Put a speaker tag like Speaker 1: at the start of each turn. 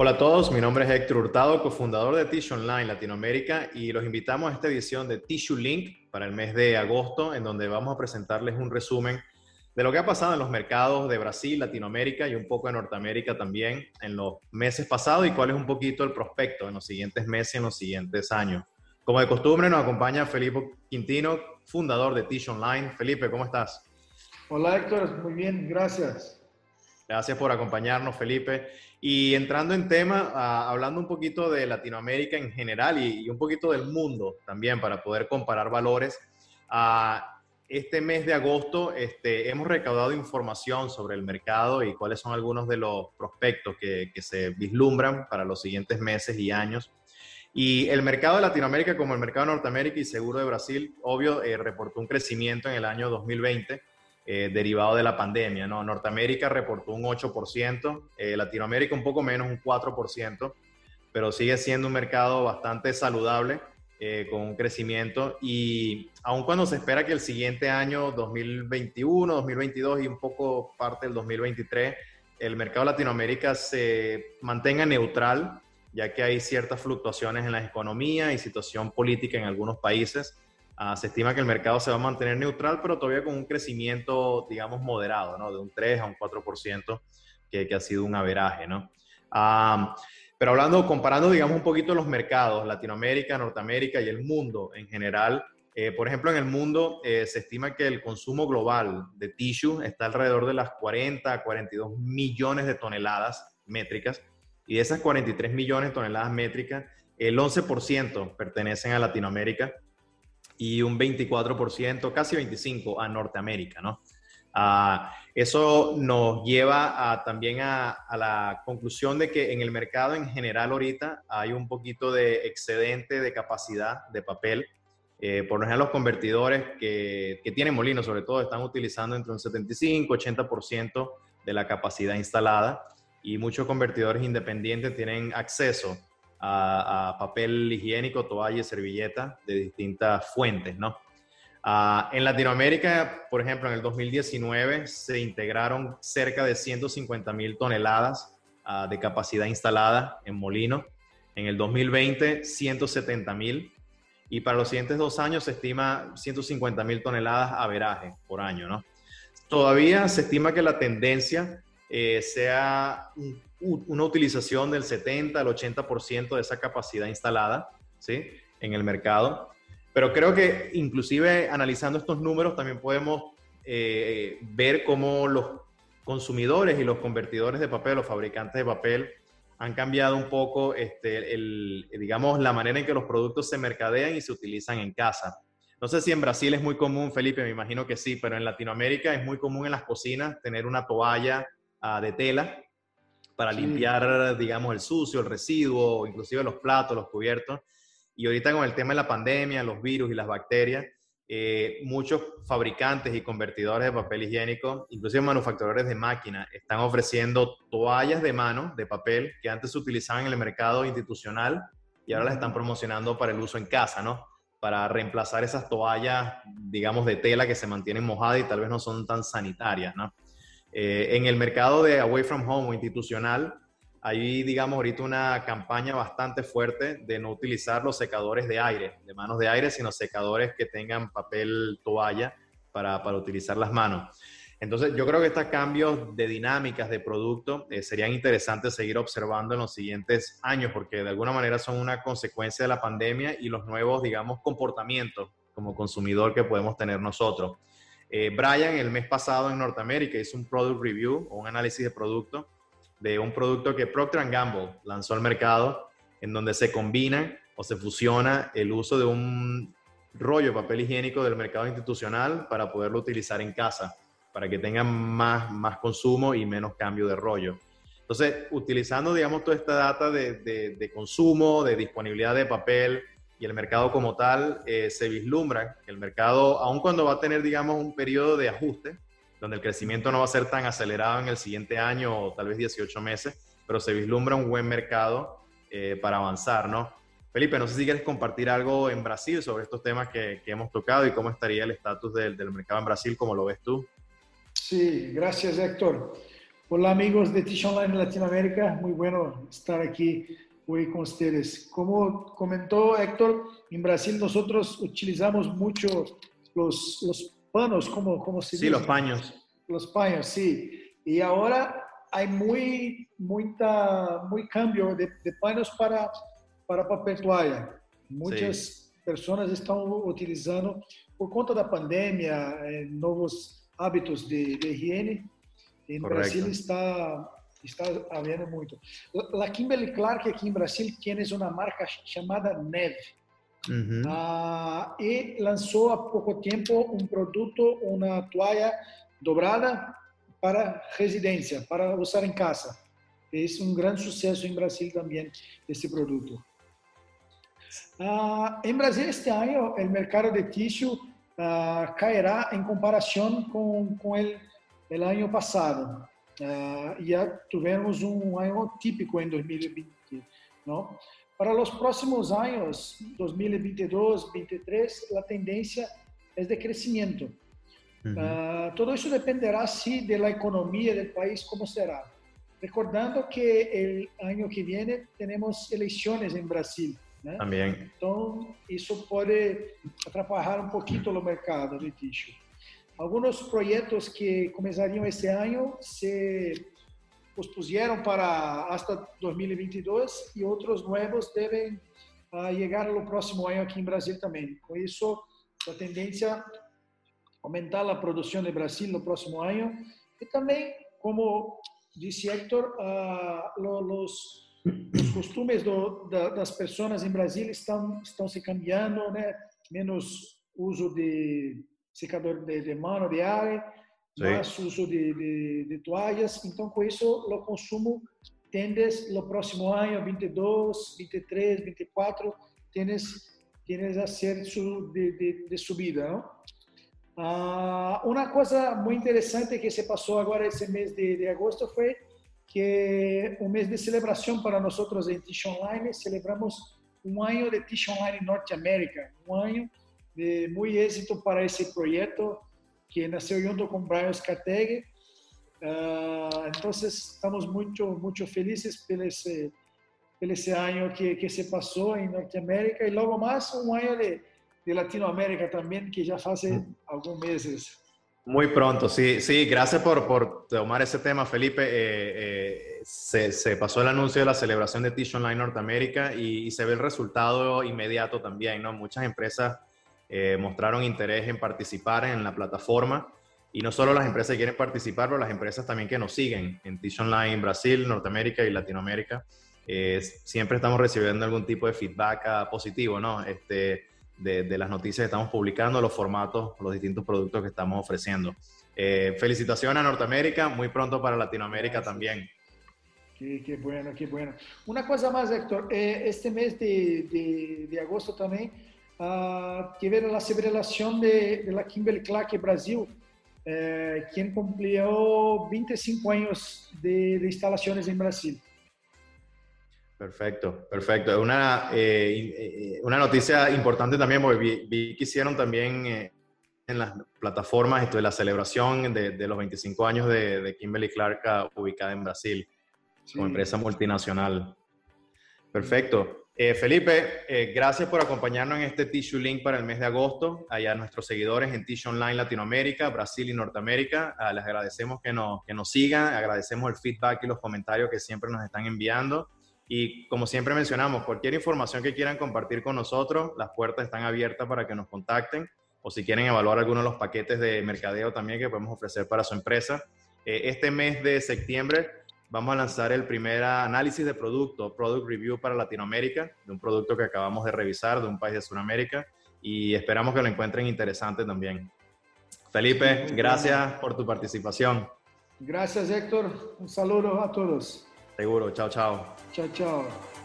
Speaker 1: Hola a todos, mi nombre es Héctor Hurtado, cofundador de Tissue Online Latinoamérica y los invitamos a esta edición de Tissue Link para el mes de agosto, en donde vamos a presentarles un resumen de lo que ha pasado en los mercados de Brasil, Latinoamérica y un poco de Norteamérica también en los meses pasados y cuál es un poquito el prospecto en los siguientes meses y en los siguientes años. Como de costumbre, nos acompaña Felipe Quintino, fundador de Tissue Online. Felipe, ¿cómo estás?
Speaker 2: Hola Héctor, muy bien, gracias.
Speaker 1: Gracias por acompañarnos, Felipe. Y entrando en tema, ah, hablando un poquito de Latinoamérica en general y, un poquito del mundo también para poder comparar valores. Uh, este mes de agosto este, hemos recaudado información sobre el mercado y cuáles son algunos de los prospectos que, que se vislumbran para los siguientes meses y años. Y el mercado de Latinoamérica, como el mercado de Norteamérica y seguro de Brasil, obvio, eh, reportó un crecimiento en el año 2020 eh, derivado de la pandemia. ¿no? Norteamérica reportó un 8%, eh, Latinoamérica un poco menos, un 4%, pero sigue siendo un mercado bastante saludable eh, con un crecimiento y aun cuando se espera que el siguiente año, 2021, 2022 y un poco parte del 2023, el mercado de Latinoamérica se mantenga neutral, ya que hay ciertas fluctuaciones en la economía y situación política en algunos países. Ah, se estima que el mercado se va a mantener neutral, pero todavía con un crecimiento, digamos, moderado, ¿no? De un 3 a un 4%, que, que ha sido un averaje, ¿no? Pero hablando, comparando, digamos, un poquito los mercados, Latinoamérica, Norteamérica y el mundo en general, eh, por ejemplo, en el mundo eh, se estima que el consumo global de tissue está alrededor de las 40 a 42 millones de toneladas métricas, y de esas 43 millones de toneladas métricas, el 11% pertenecen a Latinoamérica y un 24%, casi 25% a Norteamérica, ¿no? Ah, eso nos lleva a, también a, la conclusión de que en el mercado en general ahorita hay un poquito de excedente de capacidad de papel. Eh, por lo general los convertidores que, que tienen molinos sobre todo están utilizando entre un 75 80% de la capacidad instalada y muchos convertidores independientes tienen acceso a, papel higiénico, toalla y servilleta de distintas fuentes, ¿no? Ah, en Latinoamérica, por ejemplo, en el 2019 se integraron cerca de 150 mil toneladas ah, de capacidad instalada en molino. En el 2020, 170 mil. Y para los siguientes dos años se estima 150 mil toneladas a veraje por año, ¿no? Todavía se estima que la tendencia eh, sea una utilización del 70 al 80% de esa capacidad instalada ¿sí? en el mercado. Pero creo que inclusive analizando estos números también podemos eh, ver cómo los consumidores y los convertidores de papel, los fabricantes de papel, han cambiado un poco, este, digamos, la manera en que los productos se mercadean y se utilizan en casa. No sé si en Brasil es muy común, Felipe, me imagino que sí, pero en Latinoamérica es muy común en las cocinas tener una toalla uh, de tela para limpiar, digamos, el sucio, el residuo, inclusive los platos, los cubiertos. Y ahorita con el tema de la pandemia, los virus y las bacterias, eh, muchos fabricantes y convertidores de papel higiénico, inclusive manufacturadores de máquinas, están ofreciendo toallas de mano de papel que antes se utilizaban en el mercado institucional y ahora las están promocionando para el uso en casa, ¿no? Para reemplazar esas toallas, digamos, de tela que se mantienen mojadas y tal vez no son tan sanitarias, ¿no? Eh, en el mercado de away from home o institucional, hay, digamos, ahorita una campaña bastante fuerte de no utilizar los secadores de aire, de manos de aire, sino secadores que tengan papel toalla para, para utilizar las manos. Entonces, yo creo que estos cambios de dinámicas de producto eh, serían interesantes seguir observando en los siguientes años, porque de alguna manera son una consecuencia de la pandemia y los nuevos, digamos, comportamientos como consumidor que podemos tener nosotros. Eh, Brian el mes pasado en Norteamérica hizo un product review o un análisis de producto de un producto que Procter Gamble lanzó al mercado en donde se combina o se fusiona el uso de un rollo de papel higiénico del mercado institucional para poderlo utilizar en casa, para que tengan más, más consumo y menos cambio de rollo. Entonces, utilizando, digamos, toda esta data de, de consumo, de disponibilidad de papel, y el mercado como tal eh, se vislumbra el mercado, aun cuando va a tener, digamos, un periodo de ajuste, donde el crecimiento no va a ser tan acelerado en el siguiente año o tal vez 18 meses, pero se vislumbra un buen mercado eh, para avanzar, ¿no? Felipe, no sé si quieres compartir algo en Brasil sobre estos temas que, que hemos tocado y cómo estaría el estatus del, del mercado en Brasil, como lo ves tú.
Speaker 2: Sí, gracias Héctor. Hola amigos de Tish Online Latinoamérica, muy bueno estar aquí hoy con ustedes. Como comentó Héctor, en Brasil nosotros utilizamos mucho los, los panos, como, como se
Speaker 1: dice? Sí, los paños.
Speaker 2: Los paños, sí. Y ahora hay muy, muita, muy cambio de, de panos para, para papel toalla. Muchas personas están utilizando, por conta da pandemia, eh, novos hábitos de, de higiene. En Brasil está está havendo muito. La Kimberly Clark aqui em Brasil tem uma marca chamada Neve. Uhum. Ah, e lançou há pouco tempo um produto, uma toalha dobrada para residência, para usar em casa. É um grande sucesso em Brasil também, esse produto. Ah, em Brasil, este ano, o mercado de tissue ah, cairá em comparação com, com o, o ano passado. Eh, uh, já tivemos um ano típico em 2020. não? Para os próximos anos, 2022, 2023, a tendência é de crescimento. Uh eh, uh, todo isso dependerá, sí, da economia do país, como será. Recordando que o ano que vem temos eleições em Brasil. ¿eh? Né?
Speaker 1: Também.
Speaker 2: Então, isso pode atrapalhar um pouquinho o mercado de lixo. Alguns projetos que começariam este ano se pospuseram para hasta 2022 e outros novos devem uh, chegar no próximo ano aqui em Brasil também. Com isso, a tendência aumentar a produção de Brasil no próximo ano e também, como disse Héctor, uh, los, os costumes do, da, das pessoas em Brasil estão estão se cambiando, né? Menos uso de secador de, de mano de ar, mais uso de, de, de, toalhas. Então, com isso, o consumo tendes no próximo ano, 22, 23, 24, tens tienes a ser de, de, de subida, não? Ah, uma coisa muito interessante que se passou agora esse mês de, de agosto foi que o mês de celebração para nós em Tish Online, celebramos um ano de Tish Online Norte América, um ano de muito êxito para esse projeto que nasceu junto com Brian Skateg. Uh, então, estamos muito, muito felizes pelo esse, pelo esse ano que, que se passou em Norte América e logo mais um ano de de Latinoamérica también, que ya hace algunos meses.
Speaker 1: Muy pronto, sí, sí, gracias por, por tomar ese tema, Felipe. Eh, eh, se, se, pasó el anuncio de la celebración de Tish Online Norteamérica y, y, se ve el resultado inmediato también, ¿no? Muchas empresas eh, mostraron interés en participar en la plataforma y no solo las empresas que quieren participar, pero las empresas también que nos siguen en Tish Online Brasil, Norteamérica y Latinoamérica. siempre estamos recibiendo algún tipo de feedback ah, positivo, ¿no? Este, de, las noticias que estamos publicando, los formatos, los distintos productos que estamos ofreciendo. Eh, felicitaciones a Norteamérica, muy pronto para Latinoamérica también.
Speaker 2: Qué, bueno, qué bueno. Una cosa más, Héctor, eh, este mes de, de, agosto también uh, ver la celebración de, de, la Kimberly Clark Brasil, eh, quien cumplió 25 años de, de instalaciones en Brasil.
Speaker 1: Perfecto, perfecto. Es una, eh, eh, una noticia importante también, porque vi, que hicieron también eh, en las plataformas esto de la celebración de, de los 25 años de, de, Kimberly Clark ah, ubicada en Brasil, como empresa multinacional. Perfecto. Felipe, gracias por acompañarnos en este Tissue Link para el mes de agosto. Allá a nuestros seguidores en Tissue Online Latinoamérica, Brasil y Norteamérica. Ah, les agradecemos que nos, que nos sigan, agradecemos el feedback y los comentarios que siempre nos están enviando. Y como siempre mencionamos, cualquier información que quieran compartir con nosotros, las puertas están abiertas para que nos contacten o si quieren evaluar algunos de los paquetes de mercadeo también que podemos ofrecer para su empresa. Eh, este mes de septiembre vamos a lanzar el primer análisis de producto, Product Review para Latinoamérica, de un producto que acabamos de revisar de un país de Sudamérica y esperamos que lo encuentren interesante también. Felipe, gracias por tu participación.
Speaker 2: Gracias Héctor, un saludo a todos.
Speaker 1: Seguro, chao, chao.
Speaker 2: Chao, chao.